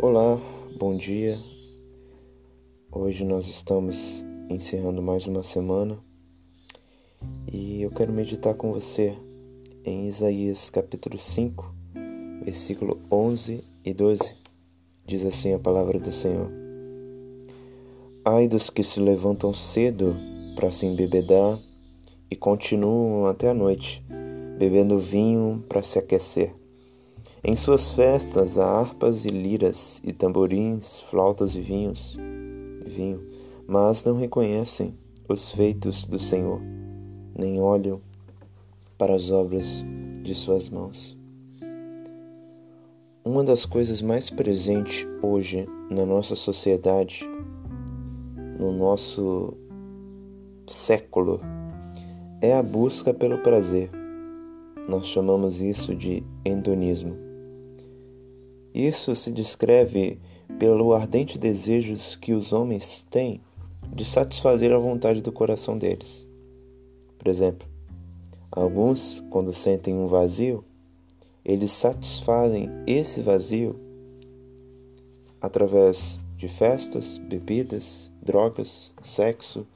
Olá, bom dia. Hoje nós estamos encerrando mais uma semana e eu quero meditar com você em Isaías capítulo 5, versículo 11 e 12. Diz assim a palavra do Senhor: Ai dos que se levantam cedo para se embebedar e continuam até a noite, bebendo vinho para se aquecer. Em suas festas há harpas e liras, e tamborins, flautas e vinhos, vinho, mas não reconhecem os feitos do Senhor, nem olham para as obras de suas mãos. Uma das coisas mais presentes hoje na nossa sociedade, no nosso século, é a busca pelo prazer. Nós chamamos isso de hedonismo. Isso se descreve pelo ardente desejo que os homens têm de satisfazer a vontade do coração deles. Por exemplo, alguns, quando sentem um vazio, eles satisfazem esse vazio através de festas, bebidas, drogas, sexo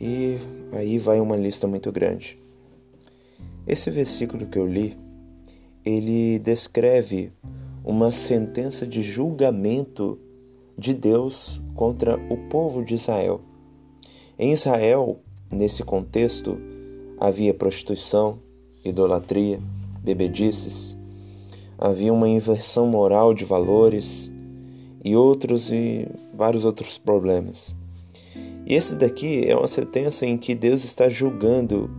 e aí vai uma lista muito grande. Esse versículo que eu li, ele descreve uma sentença de julgamento de Deus contra o povo de Israel. Em Israel, nesse contexto, havia prostituição, idolatria, bebedices, havia uma inversão moral de valores e outros e vários outros problemas. E esse daqui é uma sentença em que Deus está julgando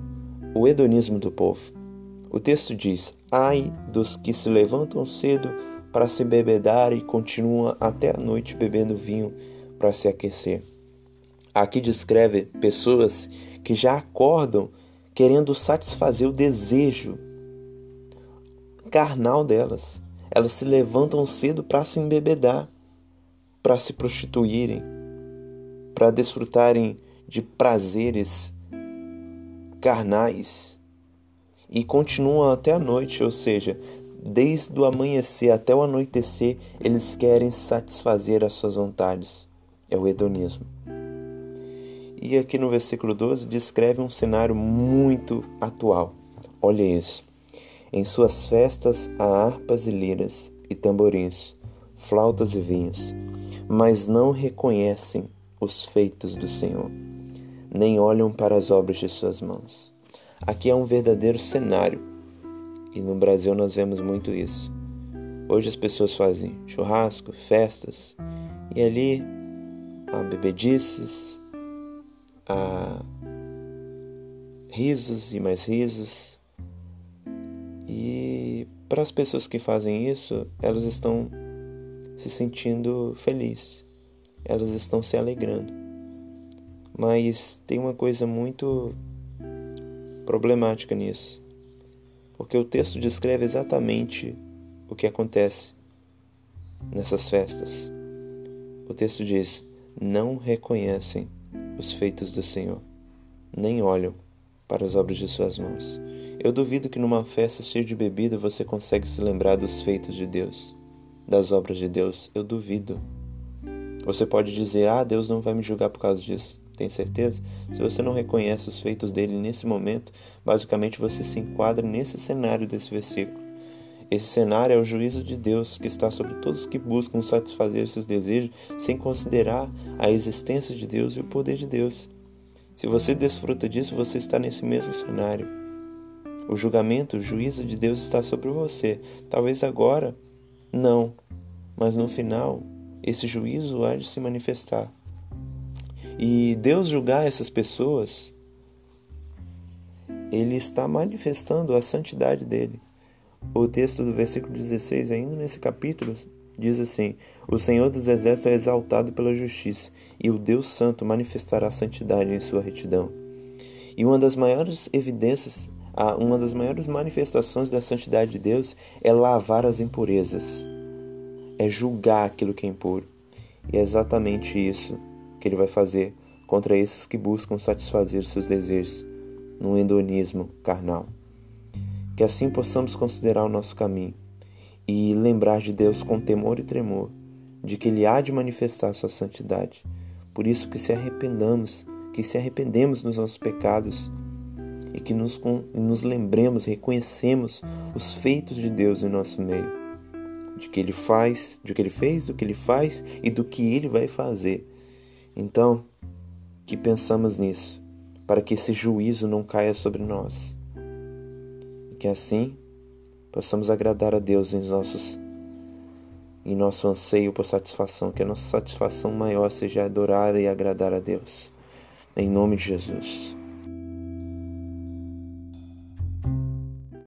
o hedonismo do povo. O texto diz: Ai dos que se levantam cedo para se bebedar e continua até a noite bebendo vinho para se aquecer. Aqui descreve pessoas que já acordam querendo satisfazer o desejo carnal delas. Elas se levantam cedo para se embebedar, para se prostituírem, para desfrutarem de prazeres carnais e continuam até a noite, ou seja, Desde o amanhecer até o anoitecer, eles querem satisfazer as suas vontades. É o hedonismo. E aqui no versículo 12 descreve um cenário muito atual. Olha isso. Em suas festas há harpas e liras e tamborins, flautas e vinhos, mas não reconhecem os feitos do Senhor, nem olham para as obras de suas mãos. Aqui é um verdadeiro cenário e no Brasil nós vemos muito isso. Hoje as pessoas fazem churrasco, festas, e ali há bebedices, há risos e mais risos. E para as pessoas que fazem isso, elas estão se sentindo felizes, elas estão se alegrando. Mas tem uma coisa muito problemática nisso porque o texto descreve exatamente o que acontece nessas festas. O texto diz: Não reconhecem os feitos do Senhor, nem olham para as obras de suas mãos. Eu duvido que numa festa cheia de bebida você consegue se lembrar dos feitos de Deus, das obras de Deus. Eu duvido. Você pode dizer: Ah, Deus não vai me julgar por causa disso. Tem certeza? Se você não reconhece os feitos dele nesse momento, basicamente você se enquadra nesse cenário desse versículo. Esse cenário é o juízo de Deus que está sobre todos que buscam satisfazer seus desejos sem considerar a existência de Deus e o poder de Deus. Se você desfruta disso, você está nesse mesmo cenário. O julgamento, o juízo de Deus está sobre você. Talvez agora não, mas no final esse juízo há de se manifestar. E Deus julgar essas pessoas, ele está manifestando a santidade dele. O texto do versículo 16, ainda nesse capítulo, diz assim: O Senhor dos Exércitos é exaltado pela justiça, e o Deus Santo manifestará a santidade em sua retidão. E uma das maiores evidências, uma das maiores manifestações da santidade de Deus é lavar as impurezas, é julgar aquilo que é impuro. E é exatamente isso que ele vai fazer contra esses que buscam satisfazer seus desejos num hedonismo carnal. Que assim possamos considerar o nosso caminho e lembrar de Deus com temor e tremor, de que Ele há de manifestar sua santidade. Por isso que se arrependamos, que se arrependemos dos nossos pecados e que nos, nos lembremos, reconhecemos os feitos de Deus em nosso meio, de que Ele faz, de que Ele fez, do que Ele faz e do que Ele vai fazer. Então, que pensamos nisso, para que esse juízo não caia sobre nós. E que assim possamos agradar a Deus em nossos em nosso anseio por satisfação, que a nossa satisfação maior seja adorar e agradar a Deus. Em nome de Jesus.